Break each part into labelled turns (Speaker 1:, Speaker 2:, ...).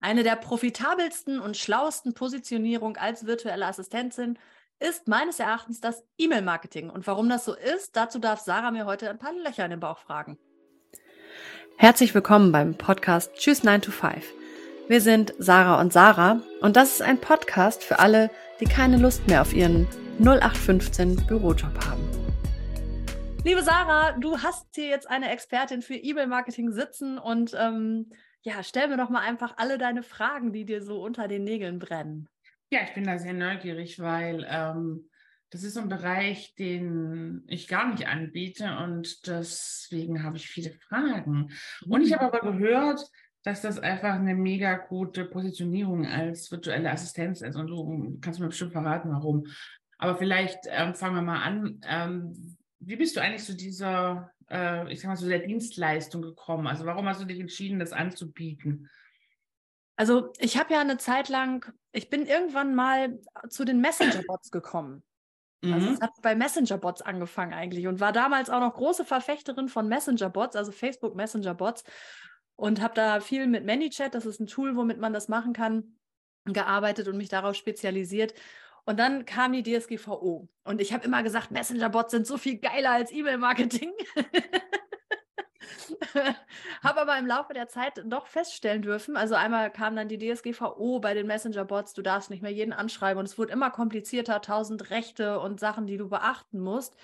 Speaker 1: Eine der profitabelsten und schlauesten Positionierungen als virtuelle Assistentin ist meines Erachtens das E-Mail-Marketing. Und warum das so ist, dazu darf Sarah mir heute ein paar Löcher in den Bauch fragen. Herzlich willkommen beim Podcast Tschüss 9 to 5. Wir sind Sarah und Sarah und das ist ein Podcast für alle, die keine Lust mehr auf ihren 0815 Bürojob haben. Liebe Sarah, du hast hier jetzt eine Expertin für E-Mail-Marketing sitzen und ähm, ja, stell mir doch mal einfach alle deine Fragen, die dir so unter den Nägeln brennen.
Speaker 2: Ja, ich bin da sehr neugierig, weil ähm, das ist ein Bereich, den ich gar nicht anbiete und deswegen habe ich viele Fragen. Und ich habe aber gehört, dass das einfach eine mega gute Positionierung als virtuelle Assistenz ist. Und du kannst mir bestimmt verraten, warum. Aber vielleicht ähm, fangen wir mal an. Ähm, wie bist du eigentlich zu dieser äh, ich sag mal, so der Dienstleistung gekommen? Also warum hast du dich entschieden, das anzubieten?
Speaker 1: Also ich habe ja eine Zeit lang, ich bin irgendwann mal zu den Messenger-Bots gekommen. Also mhm. Also es hat bei Messenger-Bots angefangen eigentlich und war damals auch noch große Verfechterin von Messenger-Bots, also Facebook Messenger-Bots und habe da viel mit ManyChat, das ist ein Tool, womit man das machen kann, gearbeitet und mich darauf spezialisiert. Und dann kam die DSGVO. Und ich habe immer gesagt, Messenger-Bots sind so viel geiler als E-Mail-Marketing. habe aber im Laufe der Zeit doch feststellen dürfen, also einmal kam dann die DSGVO bei den Messenger-Bots, du darfst nicht mehr jeden anschreiben und es wurde immer komplizierter, tausend Rechte und Sachen, die du beachten musst,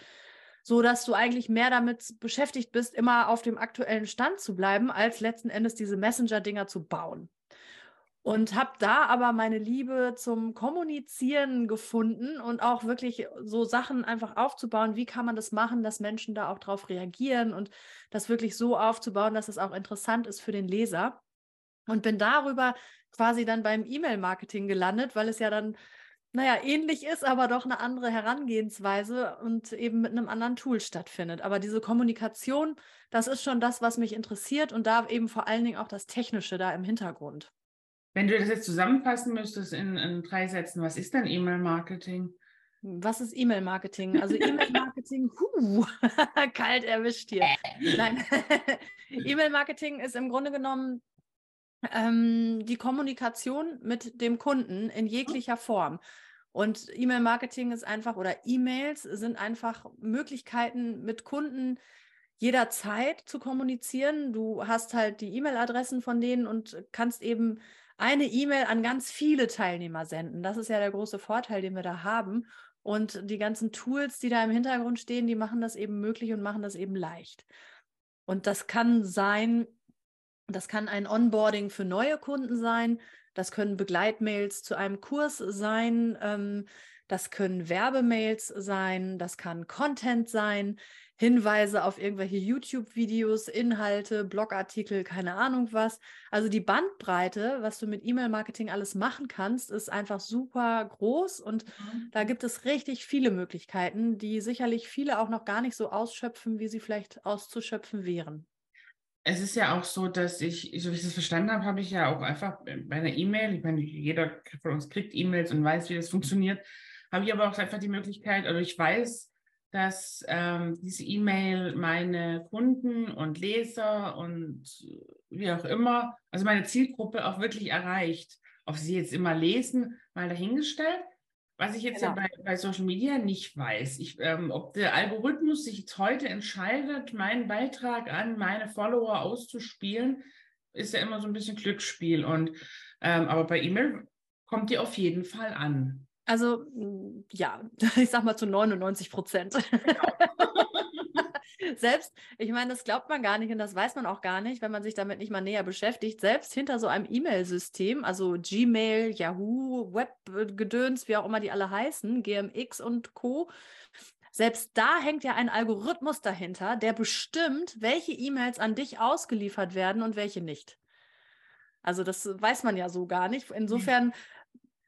Speaker 1: so dass du eigentlich mehr damit beschäftigt bist, immer auf dem aktuellen Stand zu bleiben, als letzten Endes diese Messenger-Dinger zu bauen. Und habe da aber meine Liebe zum Kommunizieren gefunden und auch wirklich so Sachen einfach aufzubauen. Wie kann man das machen, dass Menschen da auch drauf reagieren und das wirklich so aufzubauen, dass es auch interessant ist für den Leser. Und bin darüber quasi dann beim E-Mail-Marketing gelandet, weil es ja dann, naja, ähnlich ist, aber doch eine andere Herangehensweise und eben mit einem anderen Tool stattfindet. Aber diese Kommunikation, das ist schon das, was mich interessiert und da eben vor allen Dingen auch das Technische da im Hintergrund.
Speaker 2: Wenn du das jetzt zusammenfassen müsstest in, in drei Sätzen, was ist denn E-Mail-Marketing?
Speaker 1: Was ist E-Mail-Marketing? Also E-Mail-Marketing, huh, kalt erwischt hier. Nein, E-Mail-Marketing ist im Grunde genommen ähm, die Kommunikation mit dem Kunden in jeglicher Form. Und E-Mail-Marketing ist einfach, oder E-Mails sind einfach Möglichkeiten mit Kunden jederzeit zu kommunizieren. Du hast halt die E-Mail-Adressen von denen und kannst eben eine E-Mail an ganz viele Teilnehmer senden. Das ist ja der große Vorteil, den wir da haben. Und die ganzen Tools, die da im Hintergrund stehen, die machen das eben möglich und machen das eben leicht. Und das kann sein, das kann ein Onboarding für neue Kunden sein, das können Begleitmails zu einem Kurs sein, ähm, das können Werbemails sein, das kann Content sein. Hinweise auf irgendwelche YouTube-Videos, Inhalte, Blogartikel, keine Ahnung was. Also die Bandbreite, was du mit E-Mail-Marketing alles machen kannst, ist einfach super groß und mhm. da gibt es richtig viele Möglichkeiten, die sicherlich viele auch noch gar nicht so ausschöpfen, wie sie vielleicht auszuschöpfen wären.
Speaker 2: Es ist ja auch so, dass ich, so wie ich das verstanden habe, habe ich ja auch einfach bei einer E-Mail, ich meine, jeder von uns kriegt E-Mails und weiß, wie das funktioniert, habe ich aber auch einfach die Möglichkeit, oder ich weiß, dass ähm, diese E-Mail meine Kunden und Leser und wie auch immer, also meine Zielgruppe auch wirklich erreicht. Ob sie jetzt immer lesen, mal dahingestellt. Was ich jetzt genau. ja bei, bei, Social Media nicht weiß, ich, ähm, ob der Algorithmus sich jetzt heute entscheidet, meinen Beitrag an meine Follower auszuspielen, ist ja immer so ein bisschen Glücksspiel. Und ähm, aber bei E-Mail kommt die auf jeden Fall an.
Speaker 1: Also hm, ja, ich sag mal zu 99 Prozent. Selbst, ich meine, das glaubt man gar nicht und das weiß man auch gar nicht, wenn man sich damit nicht mal näher beschäftigt. Selbst hinter so einem E-Mail-System, also Gmail, Yahoo, Webgedöns, wie auch immer die alle heißen, GMX und Co., selbst da hängt ja ein Algorithmus dahinter, der bestimmt, welche E-Mails an dich ausgeliefert werden und welche nicht. Also das weiß man ja so gar nicht. Insofern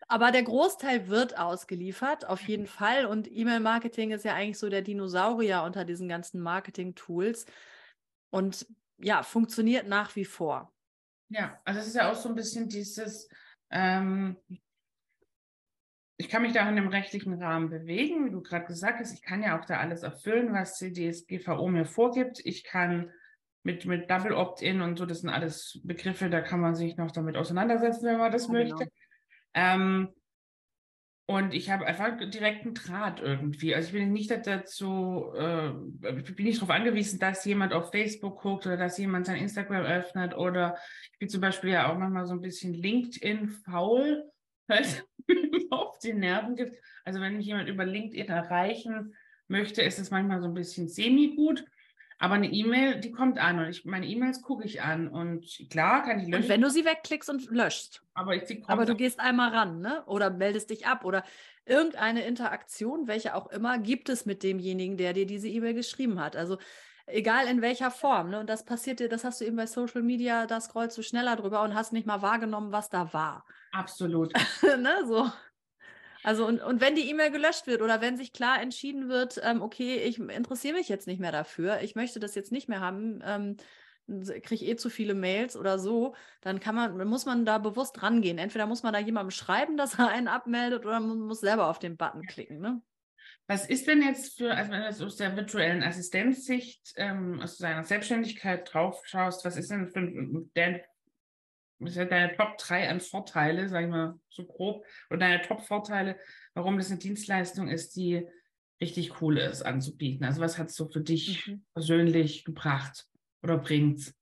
Speaker 1: aber der Großteil wird ausgeliefert, auf jeden Fall. Und E-Mail-Marketing ist ja eigentlich so der Dinosaurier unter diesen ganzen Marketing-Tools. Und ja, funktioniert nach wie vor.
Speaker 2: Ja, also es ist ja auch so ein bisschen dieses, ähm, ich kann mich da in einem rechtlichen Rahmen bewegen, wie du gerade gesagt hast. Ich kann ja auch da alles erfüllen, was die DSGVO mir vorgibt. Ich kann mit, mit Double Opt-in und so, das sind alles Begriffe, da kann man sich noch damit auseinandersetzen, wenn man das ja, möchte. Genau. Ähm, und ich habe einfach direkten Draht irgendwie. Also ich bin nicht dazu, äh, bin nicht darauf angewiesen, dass jemand auf Facebook guckt oder dass jemand sein Instagram öffnet oder ich bin zum Beispiel ja auch manchmal so ein bisschen LinkedIn faul, weil es auf die Nerven gibt. Also wenn mich jemand über LinkedIn erreichen möchte, ist es manchmal so ein bisschen semi-gut. Aber eine E-Mail, die kommt an und ich, meine E-Mails gucke ich an und klar kann ich
Speaker 1: löschen. Und wenn du sie wegklickst und löscht.
Speaker 2: Aber, ich,
Speaker 1: aber du gehst einmal ran, ne? Oder meldest dich ab oder irgendeine Interaktion, welche auch immer, gibt es mit demjenigen, der dir diese E-Mail geschrieben hat. Also egal in welcher Form. Ne? Und das passiert dir, das hast du eben bei Social Media, da scrollst du schneller drüber und hast nicht mal wahrgenommen, was da war.
Speaker 2: Absolut.
Speaker 1: ne? So. Also und, und wenn die E-Mail gelöscht wird oder wenn sich klar entschieden wird, ähm, okay, ich interessiere mich jetzt nicht mehr dafür, ich möchte das jetzt nicht mehr haben, ähm, kriege eh zu viele Mails oder so, dann kann man, muss man da bewusst rangehen. Entweder muss man da jemandem schreiben, dass er einen abmeldet, oder man muss selber auf den Button klicken. Ne?
Speaker 2: Was ist denn jetzt für, also wenn du aus der virtuellen Assistenzsicht, ähm, aus deiner Selbstständigkeit drauf schaust, was ist denn für dein was sind deine Top 3 an Vorteile, sag ich mal so grob, oder deine Top-Vorteile, warum das eine Dienstleistung ist, die richtig cool ist anzubieten? Also was hat es so für dich mhm. persönlich gebracht oder bringt?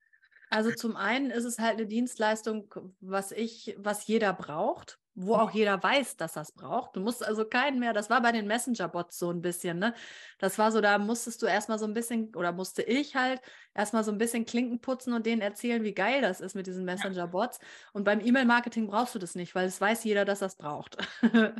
Speaker 1: Also zum einen ist es halt eine Dienstleistung, was ich, was jeder braucht wo auch jeder weiß, dass das braucht. Du musst also keinen mehr, das war bei den Messenger-Bots so ein bisschen, ne? Das war so, da musstest du erstmal so ein bisschen, oder musste ich halt erstmal so ein bisschen Klinken putzen und denen erzählen, wie geil das ist mit diesen Messenger-Bots. Und beim E-Mail-Marketing brauchst du das nicht, weil es weiß jeder, dass das braucht.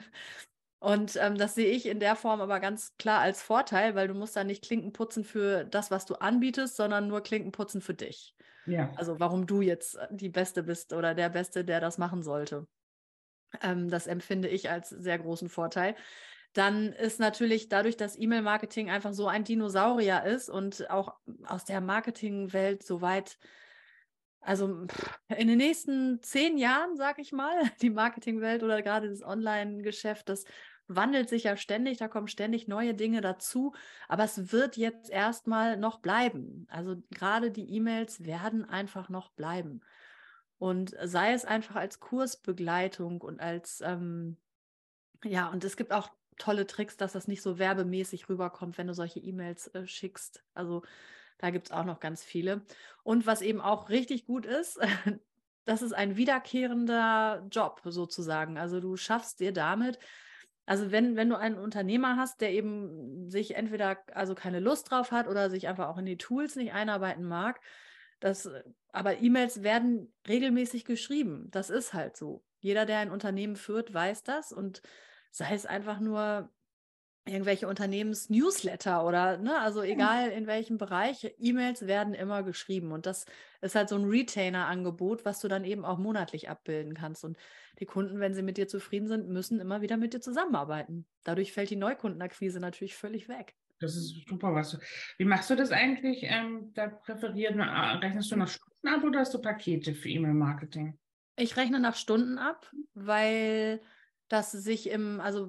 Speaker 1: und ähm, das sehe ich in der Form aber ganz klar als Vorteil, weil du musst da nicht Klinken putzen für das, was du anbietest, sondern nur Klinken putzen für dich. Ja. Also warum du jetzt die Beste bist oder der Beste, der das machen sollte. Ähm, das empfinde ich als sehr großen Vorteil. Dann ist natürlich dadurch, dass E-Mail-Marketing einfach so ein Dinosaurier ist und auch aus der Marketingwelt so weit also in den nächsten zehn Jahren, sag ich mal, die Marketingwelt oder gerade das Online-Geschäft, das wandelt sich ja ständig, da kommen ständig neue Dinge dazu, aber es wird jetzt erstmal noch bleiben. Also gerade die E-Mails werden einfach noch bleiben. Und sei es einfach als Kursbegleitung und als, ähm, ja, und es gibt auch tolle Tricks, dass das nicht so werbemäßig rüberkommt, wenn du solche E-Mails äh, schickst. Also da gibt es auch noch ganz viele. Und was eben auch richtig gut ist, das ist ein wiederkehrender Job sozusagen. Also du schaffst dir damit, also wenn, wenn du einen Unternehmer hast, der eben sich entweder also keine Lust drauf hat oder sich einfach auch in die Tools nicht einarbeiten mag, das, äh, aber E-Mails werden regelmäßig geschrieben. Das ist halt so. Jeder, der ein Unternehmen führt, weiß das. Und sei es einfach nur irgendwelche Unternehmens-Newsletter oder, ne, also egal in welchem Bereich, E-Mails werden immer geschrieben. Und das ist halt so ein Retainer-Angebot, was du dann eben auch monatlich abbilden kannst. Und die Kunden, wenn sie mit dir zufrieden sind, müssen immer wieder mit dir zusammenarbeiten. Dadurch fällt die Neukundenakquise natürlich völlig weg.
Speaker 2: Das ist super, was du. Wie machst du das eigentlich? Ähm, da präferiert, rechnest du nach Stunden ab oder hast du Pakete für E-Mail-Marketing?
Speaker 1: Ich rechne nach Stunden ab, weil das sich im, also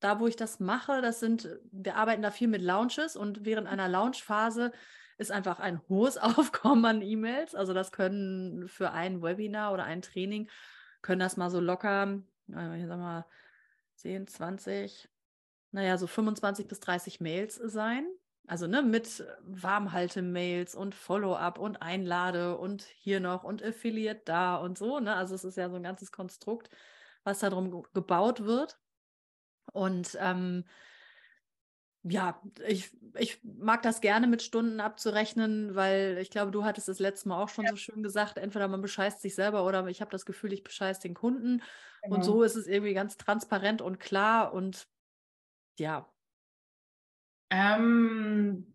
Speaker 1: da, wo ich das mache, das sind, wir arbeiten da viel mit Launches und während einer Launchphase ist einfach ein hohes Aufkommen an E-Mails. Also das können für ein Webinar oder ein Training, können das mal so locker, ich sag mal, 10, 20, naja, so 25 bis 30 Mails sein. Also ne, mit Warmhalte-Mails und Follow-up und Einlade und hier noch und Affiliate da und so. Ne? Also es ist ja so ein ganzes Konstrukt, was darum gebaut wird. Und ähm, ja, ich, ich mag das gerne mit Stunden abzurechnen, weil ich glaube, du hattest das letzte Mal auch schon ja. so schön gesagt, entweder man bescheißt sich selber oder ich habe das Gefühl, ich bescheiße den Kunden. Genau. Und so ist es irgendwie ganz transparent und klar und ja.
Speaker 2: Ähm,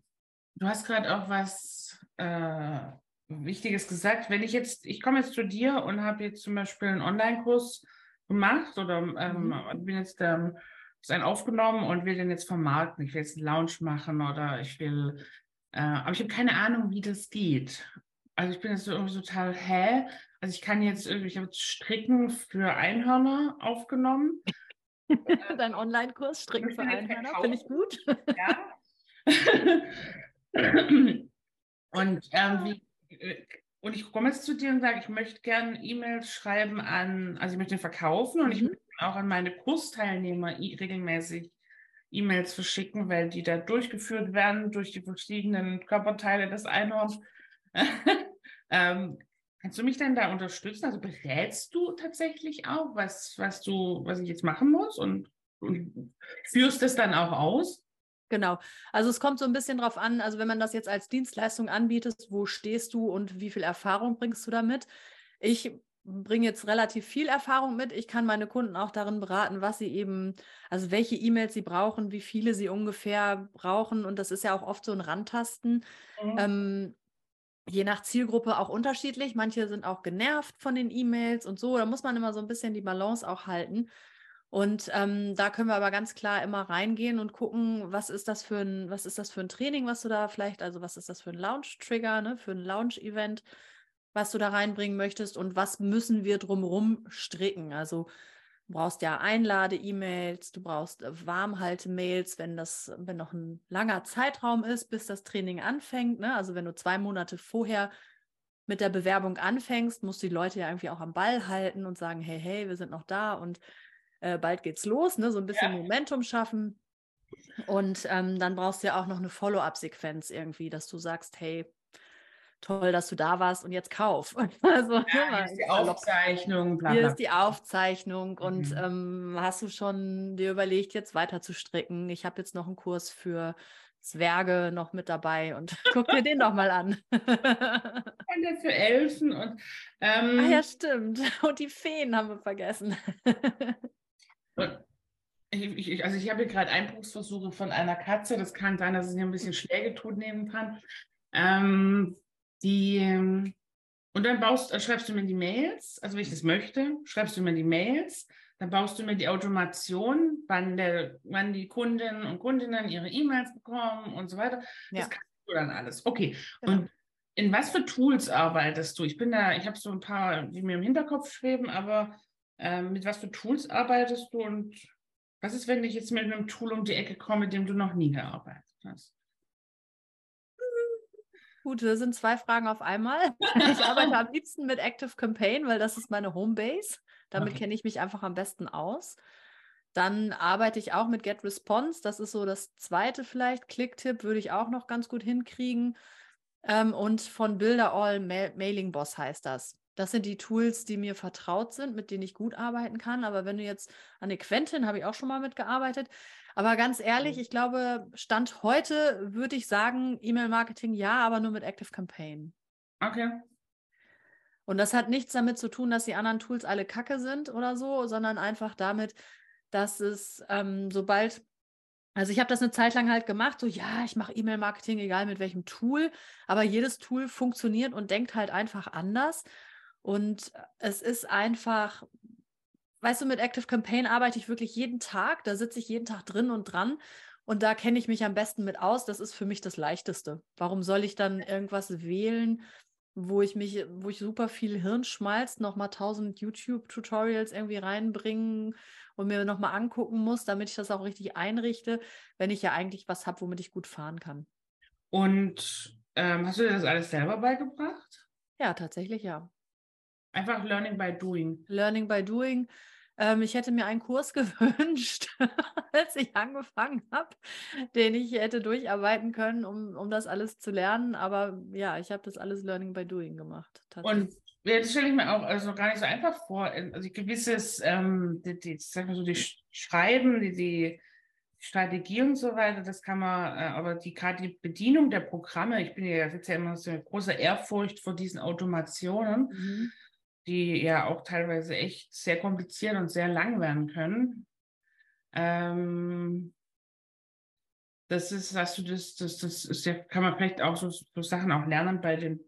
Speaker 2: du hast gerade auch was äh, Wichtiges gesagt. Wenn ich jetzt, ich komme jetzt zu dir und habe jetzt zum Beispiel einen Online-Kurs gemacht oder ähm, mhm. bin jetzt ähm, ist einen aufgenommen und will den jetzt vermarkten. Ich will jetzt einen Lounge machen oder ich will, äh, aber ich habe keine Ahnung, wie das geht. Also ich bin jetzt so irgendwie total, hä? Also ich kann jetzt irgendwie, ich habe Stricken für Einhörner aufgenommen.
Speaker 1: Dein Online-Kurs Stricken für Einhörner, finde ich gut.
Speaker 2: Ja. Und ähm, wie, äh, und ich komme jetzt zu dir und sage, ich möchte gerne E-Mails schreiben an, also ich möchte den verkaufen und mhm. ich möchte auch an meine Kursteilnehmer regelmäßig E-Mails verschicken, weil die da durchgeführt werden durch die verschiedenen Körperteile des Einhorns. ähm, kannst du mich denn da unterstützen? Also berätst du tatsächlich auch, was, was du, was ich jetzt machen muss und, und führst es dann auch aus?
Speaker 1: Genau. Also es kommt so ein bisschen drauf an, also wenn man das jetzt als Dienstleistung anbietet, wo stehst du und wie viel Erfahrung bringst du damit? Ich bringe jetzt relativ viel Erfahrung mit. Ich kann meine Kunden auch darin beraten, was sie eben, also welche E-Mails sie brauchen, wie viele sie ungefähr brauchen. Und das ist ja auch oft so ein Randtasten. Mhm. Ähm, je nach Zielgruppe auch unterschiedlich. Manche sind auch genervt von den E-Mails und so. Da muss man immer so ein bisschen die Balance auch halten. Und ähm, da können wir aber ganz klar immer reingehen und gucken, was ist das für ein, was ist das für ein Training, was du da vielleicht, also was ist das für ein Launch-Trigger, ne, für ein Launch-Event, was du da reinbringen möchtest und was müssen wir drumherum stricken. Also du brauchst ja Einlade-E-Mails, du brauchst äh, Warmhalte-Mails, wenn das, wenn noch ein langer Zeitraum ist, bis das Training anfängt. Ne? Also wenn du zwei Monate vorher mit der Bewerbung anfängst, musst du die Leute ja irgendwie auch am Ball halten und sagen, hey, hey, wir sind noch da und äh, bald geht's los, ne? so ein bisschen ja. Momentum schaffen. Und ähm, dann brauchst du ja auch noch eine Follow-up-Sequenz irgendwie, dass du sagst, hey, toll, dass du da warst und jetzt kauf.
Speaker 2: Also, ja, hier ist die Aufzeichnung.
Speaker 1: Bla. Hier ist die Aufzeichnung mhm. und ähm, hast du schon dir überlegt, jetzt weiter zu stricken? Ich habe jetzt noch einen Kurs für Zwerge noch mit dabei und guck dir den doch mal an.
Speaker 2: und der für Elfen und ähm,
Speaker 1: ah ja, stimmt. Und die Feen haben wir vergessen.
Speaker 2: Ich, ich, also ich habe hier gerade Einbruchsversuche von einer Katze. Das kann sein, dass es hier ein bisschen Schläge tut nehmen kann. Ähm, die, und dann baust, äh, schreibst du mir die Mails, also wenn ich das möchte, schreibst du mir die Mails, dann baust du mir die Automation, wann, der, wann die Kundinnen und Kundinnen ihre E-Mails bekommen und so weiter. Ja. Das kannst du dann alles. Okay. Genau. Und in was für Tools arbeitest du? Ich bin da, ich habe so ein paar, die mir im Hinterkopf schweben, aber ähm, mit was für Tools arbeitest du und was ist, wenn ich jetzt mit einem Tool um die Ecke komme, mit dem du noch nie gearbeitet hast?
Speaker 1: Gut, das sind zwei Fragen auf einmal. Ich arbeite am liebsten mit Active Campaign, weil das ist meine Homebase. Damit okay. kenne ich mich einfach am besten aus. Dann arbeite ich auch mit Get Response. Das ist so das zweite vielleicht. Clicktip würde ich auch noch ganz gut hinkriegen. Ähm, und von Builder All Ma Mailing Boss heißt das. Das sind die Tools, die mir vertraut sind, mit denen ich gut arbeiten kann. Aber wenn du jetzt an Quentin habe ich auch schon mal mitgearbeitet. Aber ganz ehrlich, ich glaube, Stand heute würde ich sagen, E-Mail-Marketing ja, aber nur mit Active Campaign.
Speaker 2: Okay.
Speaker 1: Und das hat nichts damit zu tun, dass die anderen Tools alle kacke sind oder so, sondern einfach damit, dass es ähm, sobald also ich habe das eine Zeit lang halt gemacht, so ja, ich mache E-Mail-Marketing, egal mit welchem Tool, aber jedes Tool funktioniert und denkt halt einfach anders. Und es ist einfach, weißt du, mit Active Campaign arbeite ich wirklich jeden Tag, da sitze ich jeden Tag drin und dran. Und da kenne ich mich am besten mit aus. Das ist für mich das Leichteste. Warum soll ich dann irgendwas wählen, wo ich mich, wo ich super viel Hirnschmalz, nochmal tausend YouTube-Tutorials irgendwie reinbringen und mir nochmal angucken muss, damit ich das auch richtig einrichte, wenn ich ja eigentlich was habe, womit ich gut fahren kann.
Speaker 2: Und ähm, hast du dir das alles selber beigebracht?
Speaker 1: Ja, tatsächlich ja.
Speaker 2: Einfach Learning by Doing.
Speaker 1: Learning by Doing. Ähm, ich hätte mir einen Kurs gewünscht, als ich angefangen habe, den ich hätte durcharbeiten können, um, um das alles zu lernen. Aber ja, ich habe das alles Learning by Doing gemacht.
Speaker 2: Und jetzt stelle ich mir auch also gar nicht so einfach vor. Also gewisses, ähm, die, die, sag mal so, die Schreiben, die, die Strategie und so weiter, das kann man, äh, aber die gerade die Bedienung der Programme, ich bin ja jetzt ja immer so eine große Ehrfurcht vor diesen Automationen. Mhm die ja auch teilweise echt sehr kompliziert und sehr lang werden können. Ähm, das ist, hast du das, das, das ist ja, kann man vielleicht auch so, so Sachen auch lernen bei den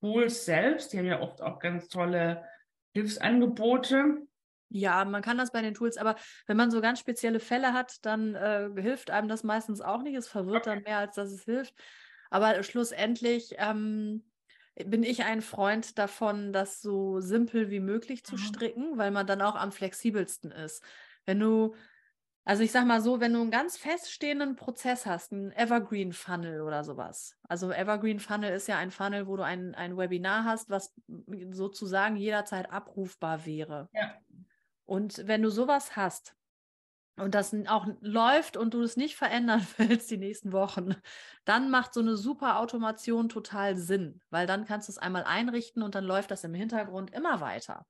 Speaker 2: Tools selbst. Die haben ja oft auch ganz tolle Hilfsangebote.
Speaker 1: Ja, man kann das bei den Tools, aber wenn man so ganz spezielle Fälle hat, dann äh, hilft einem das meistens auch nicht. Es verwirrt okay. dann mehr, als dass es hilft. Aber schlussendlich ähm, bin ich ein Freund davon, das so simpel wie möglich zu mhm. stricken, weil man dann auch am flexibelsten ist. Wenn du, Also ich sag mal so, wenn du einen ganz feststehenden Prozess hast, einen Evergreen Funnel oder sowas. Also Evergreen Funnel ist ja ein Funnel, wo du ein, ein Webinar hast, was sozusagen jederzeit abrufbar wäre.
Speaker 2: Ja.
Speaker 1: Und wenn du sowas hast und das auch läuft und du es nicht verändern willst die nächsten Wochen, dann macht so eine super Automation total Sinn, weil dann kannst du es einmal einrichten und dann läuft das im Hintergrund immer weiter.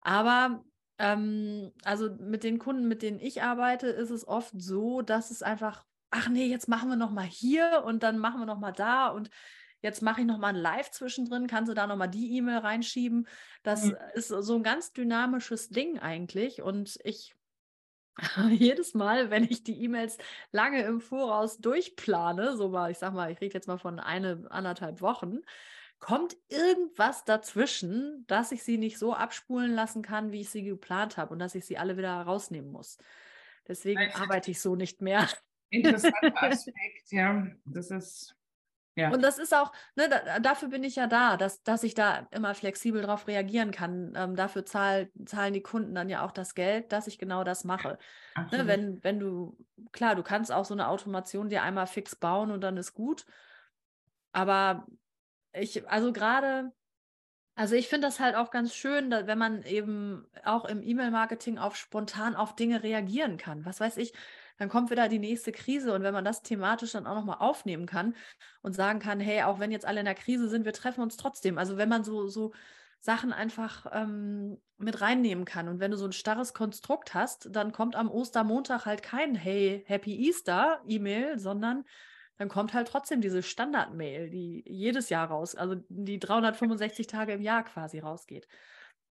Speaker 1: Aber ähm, also mit den Kunden, mit denen ich arbeite, ist es oft so, dass es einfach, ach nee, jetzt machen wir noch mal hier und dann machen wir noch mal da und jetzt mache ich noch mal ein Live zwischendrin, kannst du da noch mal die E-Mail reinschieben. Das mhm. ist so ein ganz dynamisches Ding eigentlich und ich jedes Mal, wenn ich die E-Mails lange im Voraus durchplane, so mal, ich sag mal, ich rede jetzt mal von eine, anderthalb Wochen, kommt irgendwas dazwischen, dass ich sie nicht so abspulen lassen kann, wie ich sie geplant habe und dass ich sie alle wieder rausnehmen muss. Deswegen also, arbeite ich so nicht mehr.
Speaker 2: Interessanter Aspekt, ja. Das ist. Ja.
Speaker 1: Und das ist auch, ne, da, dafür bin ich ja da, dass, dass ich da immer flexibel darauf reagieren kann. Ähm, dafür zahl, zahlen die Kunden dann ja auch das Geld, dass ich genau das mache. Ne, wenn, wenn du, klar, du kannst auch so eine Automation dir einmal fix bauen und dann ist gut. Aber ich, also gerade, also ich finde das halt auch ganz schön, dass, wenn man eben auch im E-Mail-Marketing auf spontan auf Dinge reagieren kann. Was weiß ich, dann kommt wieder die nächste Krise und wenn man das thematisch dann auch nochmal aufnehmen kann und sagen kann, hey, auch wenn jetzt alle in der Krise sind, wir treffen uns trotzdem. Also wenn man so, so Sachen einfach ähm, mit reinnehmen kann. Und wenn du so ein starres Konstrukt hast, dann kommt am Ostermontag halt kein Hey, Happy Easter E-Mail, sondern dann kommt halt trotzdem diese Standard-Mail, die jedes Jahr raus, also die 365 Tage im Jahr quasi rausgeht.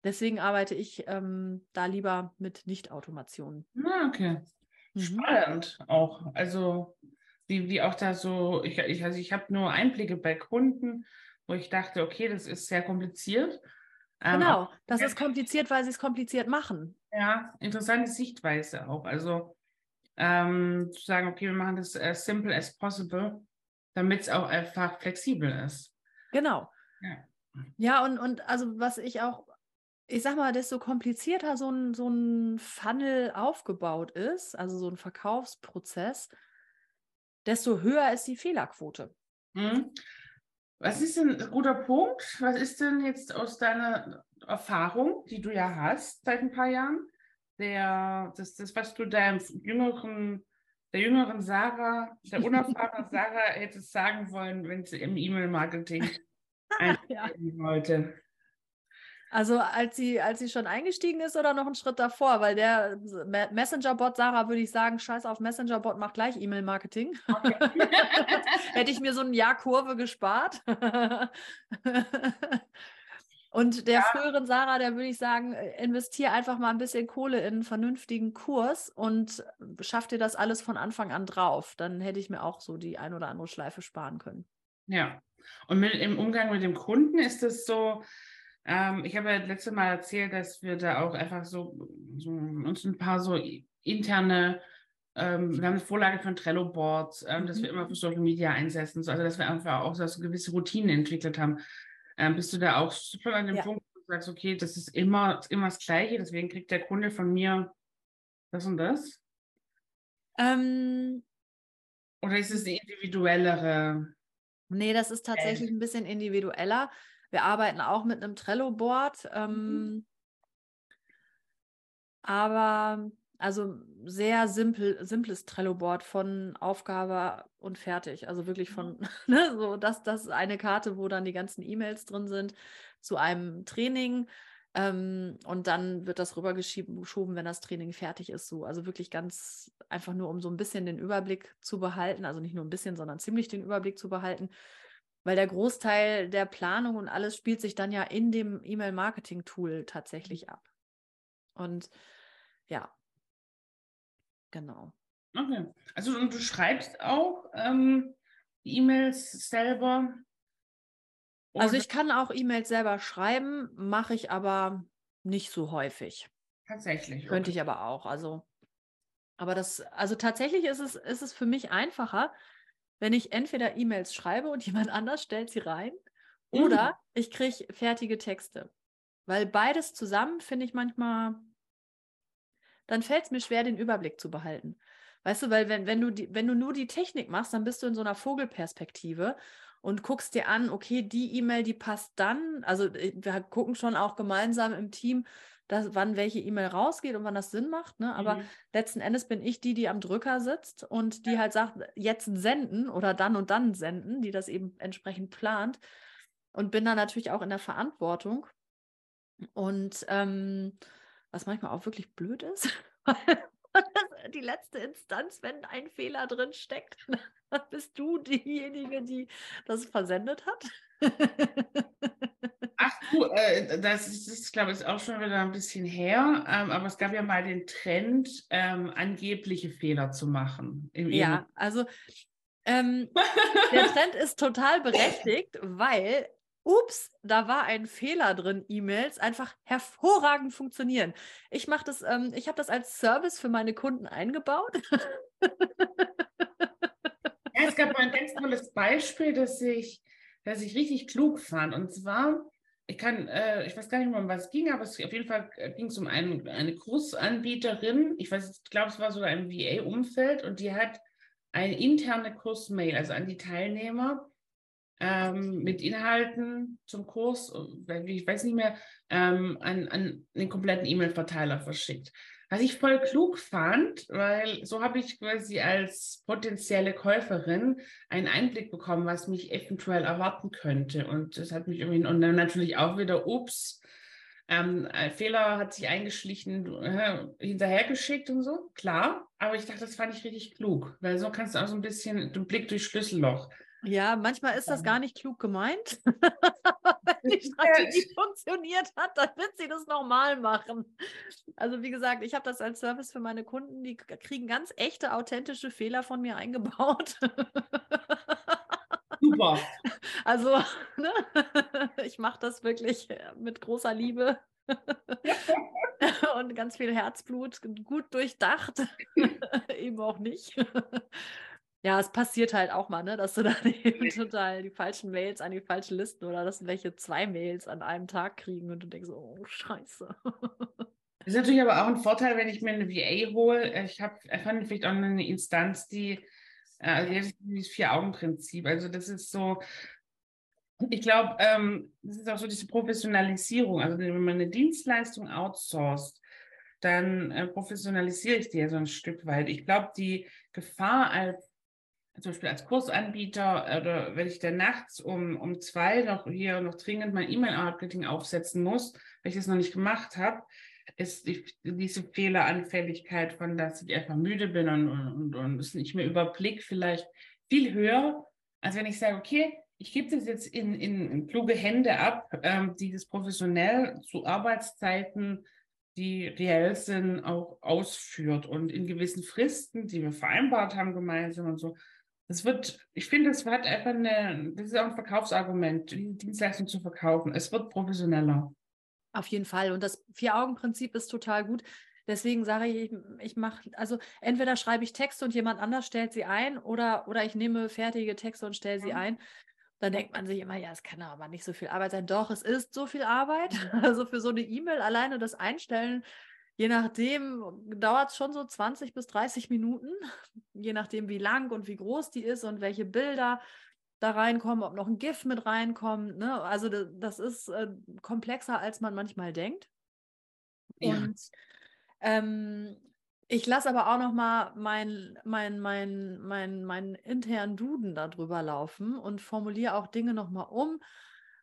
Speaker 1: Deswegen arbeite ich ähm, da lieber mit Nicht-Automationen.
Speaker 2: Ah, Mhm. Spannend auch. Also wie, wie auch da so, ich, ich, also ich habe nur Einblicke bei Kunden, wo ich dachte, okay, das ist sehr kompliziert.
Speaker 1: Ähm, genau, das ist kompliziert, weil sie es kompliziert machen.
Speaker 2: Ja, interessante Sichtweise auch. Also ähm, zu sagen, okay, wir machen das as simple as possible, damit es auch einfach flexibel ist.
Speaker 1: Genau. Ja, ja und, und also was ich auch, ich sag mal, desto komplizierter so ein, so ein Funnel aufgebaut ist, also so ein Verkaufsprozess, desto höher ist die Fehlerquote.
Speaker 2: Mhm. Was ist denn ein guter Punkt? Was ist denn jetzt aus deiner Erfahrung, die du ja hast seit ein paar Jahren? der, das, das, was du deinem jüngeren, der jüngeren Sarah, der unerfahrenen Sarah hättest sagen wollen, wenn sie im E-Mail-Marketing einsteigen wollte?
Speaker 1: Also als sie, als sie schon eingestiegen ist oder noch einen Schritt davor, weil der Messenger-Bot, Sarah, würde ich sagen, scheiß auf Messenger-Bot, macht gleich E-Mail-Marketing. Okay. Hätte ich mir so ein Jahr Kurve gespart. Und der ja. früheren Sarah, der würde ich sagen, äh, investiere einfach mal ein bisschen Kohle in einen vernünftigen Kurs und äh, schaff dir das alles von Anfang an drauf. Dann hätte ich mir auch so die ein oder andere Schleife sparen können.
Speaker 2: Ja. Und mit, im Umgang mit dem Kunden ist es so, ähm, ich habe ja letztes Mal erzählt, dass wir da auch einfach so, so uns ein paar so interne ähm, wir haben eine Vorlage von Trello-Boards, ähm, mhm. dass wir immer für Social Media einsetzen, so, also dass wir einfach auch so gewisse Routinen entwickelt haben. Ähm, bist du da auch schon an dem ja. Punkt, wo du sagst, okay, das ist immer, immer das Gleiche, deswegen kriegt der Kunde von mir das und das?
Speaker 1: Ähm,
Speaker 2: Oder ist es eine individuellere?
Speaker 1: Nee, das ist tatsächlich ein bisschen individueller. Wir arbeiten auch mit einem Trello-Board. Ähm, mhm. Aber also sehr simpel, simples Trello-Board von Aufgabe und fertig. Also wirklich von, mhm. ne, so das, das ist eine Karte, wo dann die ganzen E-Mails drin sind zu einem Training. Ähm, und dann wird das rübergeschoben, wenn das Training fertig ist. So. Also wirklich ganz einfach nur, um so ein bisschen den Überblick zu behalten. Also nicht nur ein bisschen, sondern ziemlich den Überblick zu behalten. Weil der Großteil der Planung und alles spielt sich dann ja in dem E-Mail-Marketing-Tool tatsächlich mhm. ab. Und ja, Genau.
Speaker 2: Okay. Also und du schreibst auch ähm, E-Mails selber?
Speaker 1: Also ich kann auch E-Mails selber schreiben, mache ich aber nicht so häufig.
Speaker 2: Tatsächlich. Okay.
Speaker 1: Könnte ich aber auch. Also, aber das, also tatsächlich ist es, ist es für mich einfacher, wenn ich entweder E-Mails schreibe und jemand anders stellt sie rein mhm. oder ich kriege fertige Texte. Weil beides zusammen finde ich manchmal dann fällt es mir schwer, den Überblick zu behalten. Weißt du, weil wenn, wenn, du die, wenn du nur die Technik machst, dann bist du in so einer Vogelperspektive und guckst dir an, okay, die E-Mail, die passt dann. Also äh, wir gucken schon auch gemeinsam im Team, dass, wann welche E-Mail rausgeht und wann das Sinn macht. Ne? Aber mhm. letzten Endes bin ich die, die am Drücker sitzt und die halt sagt, jetzt senden oder dann und dann senden, die das eben entsprechend plant. Und bin da natürlich auch in der Verantwortung. Und ähm, was manchmal auch wirklich blöd ist, die letzte Instanz, wenn ein Fehler drin steckt, dann bist du diejenige, die das versendet hat.
Speaker 2: Du, äh, das ist, das, glaube ich, auch schon wieder ein bisschen her, ähm, aber es gab ja mal den Trend, ähm, angebliche Fehler zu machen.
Speaker 1: ja, also ähm, der Trend ist total berechtigt, weil ups, da war ein Fehler drin, E-Mails einfach hervorragend funktionieren. Ich mache das, ähm, ich habe das als Service für meine Kunden eingebaut.
Speaker 2: Ja, es gab mal ein ganz tolles Beispiel, das ich, das ich richtig klug fand. Und zwar, ich kann, äh, ich weiß gar nicht mehr, um was es ging, aber es, auf jeden Fall äh, ging es um einen, eine Kursanbieterin. Ich weiß, ich glaube, es war sogar im VA-Umfeld und die hat eine interne Kursmail, also an die Teilnehmer ähm, mit Inhalten zum Kurs, äh, ich weiß nicht mehr, ähm, an, an den kompletten E-Mail-Verteiler verschickt. Was ich voll klug fand, weil so habe ich quasi als potenzielle Käuferin einen Einblick bekommen, was mich eventuell erwarten könnte. Und das hat mich irgendwie, und dann natürlich auch wieder, ups, ähm, Fehler hat sich eingeschlichen, äh, hinterhergeschickt und so, klar. Aber ich dachte, das fand ich richtig klug, weil so kannst du auch so ein bisschen den Blick durch Schlüsselloch
Speaker 1: ja, manchmal ist das gar nicht klug gemeint. Wenn die Strategie funktioniert hat, dann wird sie das nochmal machen. Also wie gesagt, ich habe das als Service für meine Kunden, die kriegen ganz echte, authentische Fehler von mir eingebaut.
Speaker 2: Super.
Speaker 1: Also, ne? ich mache das wirklich äh, mit großer Liebe und ganz viel Herzblut, gut durchdacht, eben auch nicht ja, es passiert halt auch mal, ne, dass du dann eben total die falschen Mails an die falschen Listen oder dass welche zwei Mails an einem Tag kriegen und du denkst, oh Scheiße.
Speaker 2: Das ist natürlich aber auch ein Vorteil, wenn ich mir eine VA hole. Ich habe fand vielleicht auch eine Instanz, die, äh, also dieses Vier-Augen-Prinzip. Also das ist so, ich glaube, ähm, das ist auch so diese Professionalisierung. Also wenn man eine Dienstleistung outsourced, dann äh, professionalisiere ich die ja so ein Stück weit. Ich glaube, die Gefahr als zum Beispiel als Kursanbieter oder wenn ich dann nachts um, um zwei noch hier noch dringend mein E-Mail-Marketing aufsetzen muss, weil ich das noch nicht gemacht habe, ist die, diese Fehleranfälligkeit von, dass ich einfach müde bin und, und, und es nicht mehr überblick, vielleicht viel höher, als wenn ich sage, okay, ich gebe das jetzt in, in, in kluge Hände ab, ähm, die das professionell zu Arbeitszeiten, die reell sind, auch ausführt und in gewissen Fristen, die wir vereinbart haben gemeinsam und so, das wird, ich finde, das hat einfach eine, das ist auch ein Verkaufsargument, die Dienstleistung zu verkaufen. Es wird professioneller.
Speaker 1: Auf jeden Fall. Und das Vier-Augen-Prinzip ist total gut. Deswegen sage ich, ich, mache, also entweder schreibe ich Texte und jemand anders stellt sie ein oder, oder ich nehme fertige Texte und stelle sie mhm. ein. Dann denkt man sich immer, ja, es kann aber nicht so viel Arbeit sein. Doch, es ist so viel Arbeit. Also für so eine E-Mail alleine das Einstellen Je nachdem dauert es schon so 20 bis 30 Minuten, je nachdem, wie lang und wie groß die ist und welche Bilder da reinkommen, ob noch ein GIF mit reinkommt. Ne? Also das, ist äh, komplexer, als man manchmal denkt. Ja. Und ähm, ich lasse aber auch noch mal meinen mein, mein, mein, mein internen Duden darüber laufen und formuliere auch Dinge noch mal um.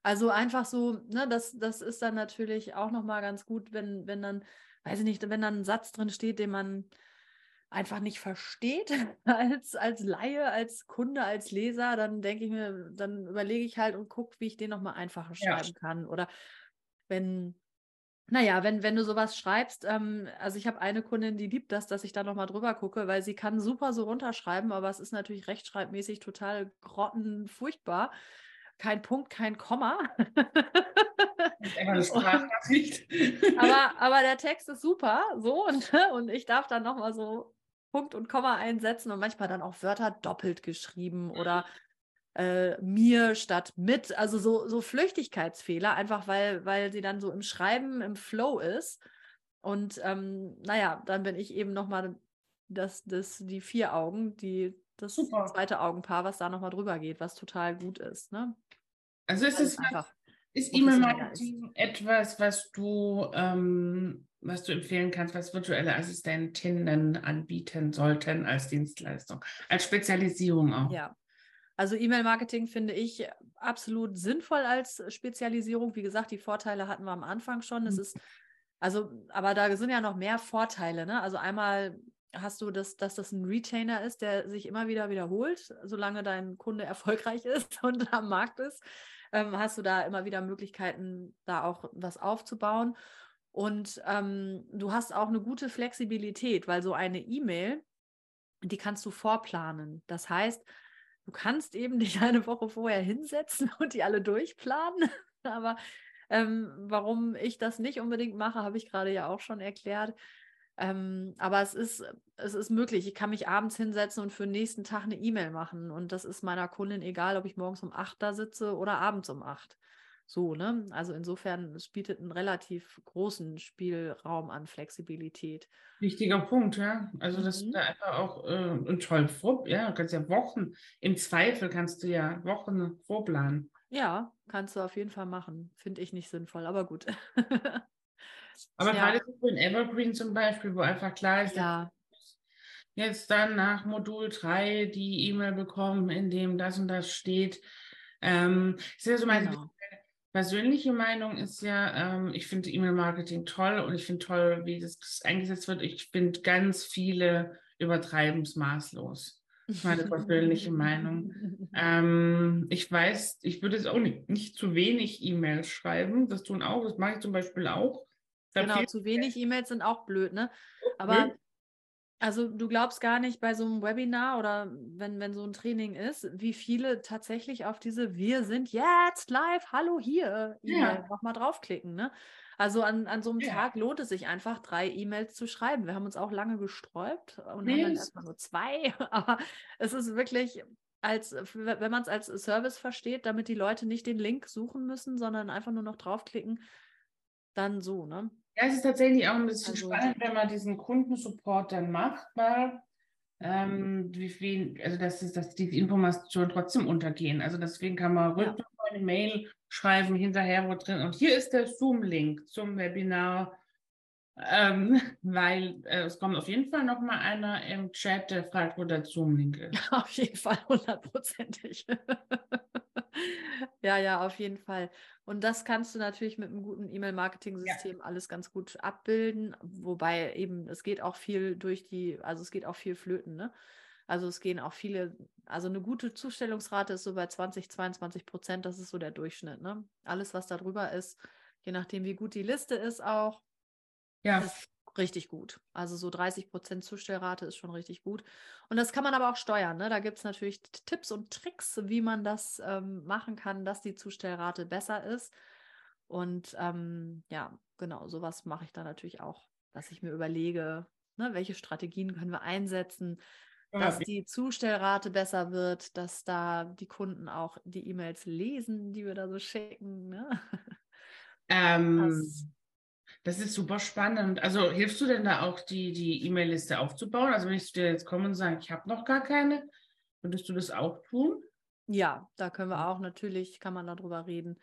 Speaker 1: Also einfach so, ne, das, das ist dann natürlich auch noch mal ganz gut, wenn, wenn dann weiß ich nicht, wenn dann ein Satz drin steht, den man einfach nicht versteht als, als Laie, als Kunde, als Leser, dann denke ich mir, dann überlege ich halt und gucke, wie ich den nochmal einfacher schreiben ja. kann. Oder wenn, naja, wenn, wenn du sowas schreibst, ähm, also ich habe eine Kundin, die liebt das, dass ich da nochmal drüber gucke, weil sie kann super so runterschreiben, aber es ist natürlich rechtschreibmäßig total grottenfurchtbar kein Punkt, kein Komma. eine Sprachnachricht. aber, aber der Text ist super, so und, und ich darf dann nochmal so Punkt und Komma einsetzen und manchmal dann auch Wörter doppelt geschrieben oder äh, mir statt mit. Also so, so Flüchtigkeitsfehler, einfach weil, weil sie dann so im Schreiben, im Flow ist. Und ähm, naja, dann bin ich eben nochmal das, das, die vier Augen, die, das Super. zweite Augenpaar, was da nochmal drüber geht, was total gut ist. Ne?
Speaker 2: Also ist es einfach. Ist E-Mail-Marketing etwas, was du, ähm, was du empfehlen kannst, was virtuelle Assistentinnen anbieten sollten als Dienstleistung, als Spezialisierung auch?
Speaker 1: Ja, also E-Mail-Marketing finde ich absolut sinnvoll als Spezialisierung. Wie gesagt, die Vorteile hatten wir am Anfang schon. Es mhm. ist, also, aber da sind ja noch mehr Vorteile. Ne? Also einmal hast du das, dass das ein Retainer ist, der sich immer wieder wiederholt, solange dein Kunde erfolgreich ist und am Markt ist, ähm, hast du da immer wieder Möglichkeiten, da auch was aufzubauen. Und ähm, du hast auch eine gute Flexibilität, weil so eine E-Mail, die kannst du vorplanen. Das heißt, Du kannst eben dich eine Woche vorher hinsetzen und die alle durchplanen. Aber ähm, warum ich das nicht unbedingt mache, habe ich gerade ja auch schon erklärt. Ähm, aber es ist, es ist möglich. Ich kann mich abends hinsetzen und für den nächsten Tag eine E-Mail machen. Und das ist meiner Kundin egal, ob ich morgens um 8 da sitze oder abends um 8. So, ne? Also insofern, es bietet einen relativ großen Spielraum an Flexibilität.
Speaker 2: Wichtiger Punkt, ja. Also mhm. das da einfach auch äh, und toll vor, ja, du kannst ja Wochen, im Zweifel kannst du ja Wochen vorplanen.
Speaker 1: Ja, kannst du auf jeden Fall machen. Finde ich nicht sinnvoll, aber gut.
Speaker 2: aber ja. gerade so in Evergreen zum Beispiel, wo einfach klar ist,
Speaker 1: ja.
Speaker 2: jetzt dann nach Modul 3 die E-Mail bekommen, in dem das und das steht. Ähm, ist ja so meine genau persönliche Meinung ist ja, ähm, ich finde E-Mail-Marketing toll und ich finde toll, wie das eingesetzt wird. Ich finde ganz viele übertreiben es maßlos. Meine persönliche Meinung. Ähm, ich weiß, ich würde es auch nicht, nicht zu wenig E-Mails schreiben. Das tun auch, das mache ich zum Beispiel auch.
Speaker 1: Genau, zu wenig E-Mails sind auch blöd, ne? Aber blöd. Also du glaubst gar nicht bei so einem Webinar oder wenn, wenn so ein Training ist, wie viele tatsächlich auf diese Wir sind jetzt live, hallo hier, E-Mail ja. nochmal draufklicken. Ne? Also an, an so einem ja. Tag lohnt es sich einfach, drei E-Mails zu schreiben. Wir haben uns auch lange gesträubt und nee, haben dann erstmal nur zwei. Aber es ist wirklich, als wenn man es als Service versteht, damit die Leute nicht den Link suchen müssen, sondern einfach nur noch draufklicken, dann so, ne?
Speaker 2: Ja, es ist tatsächlich auch ein bisschen also, spannend, wenn man diesen Kundensupport dann macht, weil ähm, wie viel, also dass, es, dass die Informationen trotzdem untergehen. Also deswegen kann man ja. eine Mail schreiben hinterher, wo drin, und hier ist der Zoom-Link zum Webinar, ähm, weil äh, es kommt auf jeden Fall noch mal einer im Chat, der fragt, wo der Zoom-Link ist.
Speaker 1: Ja, auf jeden Fall, hundertprozentig. ja, ja, auf jeden Fall. Und das kannst du natürlich mit einem guten E-Mail-Marketing-System ja. alles ganz gut abbilden. Wobei eben, es geht auch viel durch die, also es geht auch viel flöten, ne? Also es gehen auch viele, also eine gute Zustellungsrate ist so bei 20, 22 Prozent, das ist so der Durchschnitt, ne? Alles, was da drüber ist, je nachdem, wie gut die Liste ist auch, ja. ist richtig gut. Also so 30 Prozent Zustellrate ist schon richtig gut. Und das kann man aber auch steuern. Ne? Da gibt es natürlich Tipps und Tricks, wie man das ähm, machen kann, dass die Zustellrate besser ist. Und ähm, ja, genau, sowas mache ich da natürlich auch, dass ich mir überlege, ne, welche Strategien können wir einsetzen, dass die Zustellrate besser wird, dass da die Kunden auch die E-Mails lesen, die wir da so schicken. Ne?
Speaker 2: Ähm, das ist super spannend. Also hilfst du denn da auch, die, die E-Mail-Liste aufzubauen? Also wenn ich zu dir jetzt komme und sage, ich habe noch gar keine, würdest du das auch tun?
Speaker 1: Ja, da können wir auch natürlich, kann man darüber reden,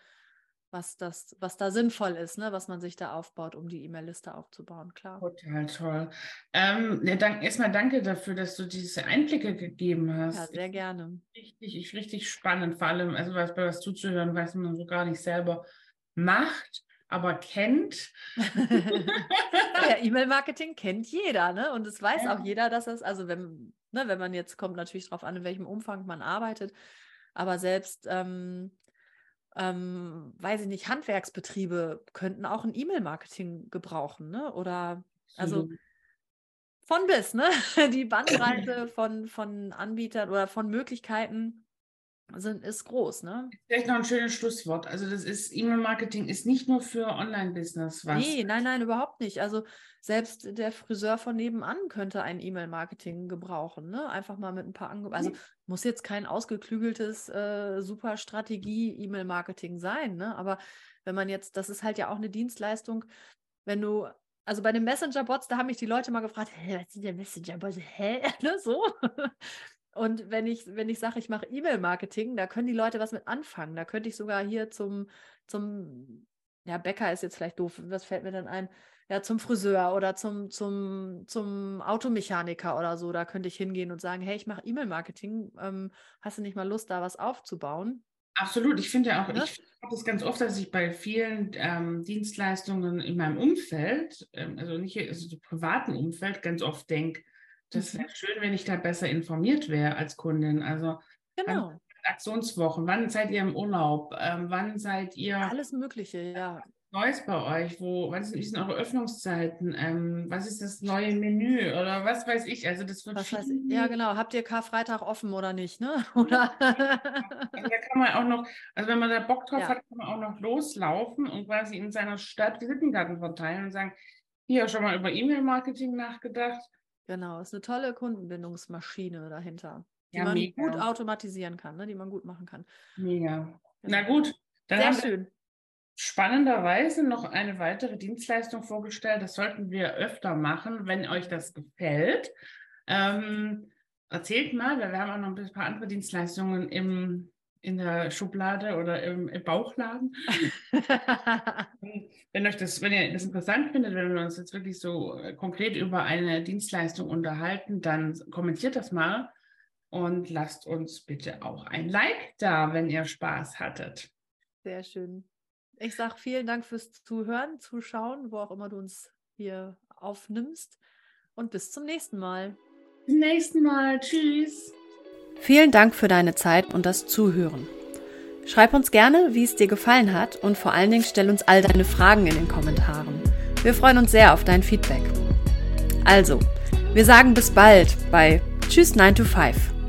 Speaker 1: was das, was da sinnvoll ist, ne? was man sich da aufbaut, um die E-Mail-Liste aufzubauen, klar.
Speaker 2: Total toll. Ähm, ja, dank, erstmal danke dafür, dass du diese Einblicke gegeben hast.
Speaker 1: Ja, sehr gerne.
Speaker 2: Richtig, ich, richtig spannend, vor allem, also was bei was zuzuhören, was man so gar nicht selber macht aber kennt.
Speaker 1: ja, E-Mail-Marketing kennt jeder, ne? Und es weiß ja. auch jeder, dass es, also wenn, ne, wenn man jetzt kommt natürlich darauf an, in welchem Umfang man arbeitet, aber selbst ähm, ähm, weiß ich nicht, Handwerksbetriebe könnten auch ein E-Mail-Marketing gebrauchen, ne? Oder also von bis, ne? Die Bandbreite von, von Anbietern oder von Möglichkeiten sind, ist groß, ne?
Speaker 2: Vielleicht noch ein schönes Schlusswort. Also das ist, E-Mail-Marketing ist nicht nur für Online-Business
Speaker 1: was. Nee, nein, nein, überhaupt nicht. Also selbst der Friseur von nebenan könnte ein E-Mail-Marketing gebrauchen, ne? Einfach mal mit ein paar Angeboten. Also muss jetzt kein ausgeklügeltes, äh, super Strategie-E-Mail-Marketing sein, ne? Aber wenn man jetzt, das ist halt ja auch eine Dienstleistung, wenn du also bei den Messenger-Bots, da haben mich die Leute mal gefragt, hä, was sind denn Messenger-Bots? Hä? ne, so. Und wenn ich, wenn ich sage, ich mache E-Mail-Marketing, da können die Leute was mit anfangen. Da könnte ich sogar hier zum, zum, ja, Bäcker ist jetzt vielleicht doof, was fällt mir denn ein? Ja, zum Friseur oder zum, zum, zum Automechaniker oder so. Da könnte ich hingehen und sagen, hey, ich mache E-Mail-Marketing. Ähm, hast du nicht mal Lust, da was aufzubauen?
Speaker 2: Absolut. Ich finde ja auch, ne? ich habe das ganz oft, dass ich bei vielen ähm, Dienstleistungen in meinem Umfeld, ähm, also nicht also im privaten Umfeld, ganz oft denke, das wäre mhm. schön, wenn ich da besser informiert wäre als Kundin. Also
Speaker 1: genau.
Speaker 2: Aktionswochen, wann seid ihr im Urlaub? Ähm, wann seid ihr?
Speaker 1: Alles Mögliche, ja.
Speaker 2: Neues bei euch? Wo, was sind eure Öffnungszeiten? Ähm, was ist das neue Menü oder was weiß ich? Also das wird
Speaker 1: was heißt, Ja, genau. Habt ihr Karfreitag offen oder nicht? Ne? Oder?
Speaker 2: also da kann man auch noch, also wenn man da Bock drauf ja. hat, kann man auch noch loslaufen und quasi in seiner Stadt Visitenkarten verteilen und sagen, hier schon mal über E-Mail-Marketing nachgedacht.
Speaker 1: Genau, ist eine tolle Kundenbindungsmaschine dahinter, die ja, man mega. gut automatisieren kann, ne? die man gut machen kann.
Speaker 2: Mega. Genau. Na gut,
Speaker 1: dann Sehr schön
Speaker 2: spannenderweise noch eine weitere Dienstleistung vorgestellt. Das sollten wir öfter machen, wenn euch das gefällt. Ähm, erzählt mal, wir haben auch noch ein paar andere Dienstleistungen im, in der Schublade oder im, im Bauchladen. wenn euch das, wenn ihr das interessant findet, wenn wir uns jetzt wirklich so äh, konkret über eine Dienstleistung unterhalten, dann kommentiert das mal und lasst uns bitte auch ein Like da, wenn ihr Spaß hattet.
Speaker 1: Sehr schön. Ich sage vielen Dank fürs Zuhören, Zuschauen, wo auch immer du uns hier aufnimmst. Und bis zum nächsten Mal.
Speaker 2: Bis zum nächsten Mal. Tschüss.
Speaker 1: Vielen Dank für deine Zeit und das Zuhören. Schreib uns gerne, wie es dir gefallen hat und vor allen Dingen stell uns all deine Fragen in den Kommentaren. Wir freuen uns sehr auf dein Feedback. Also, wir sagen bis bald bei Tschüss 9 to 5.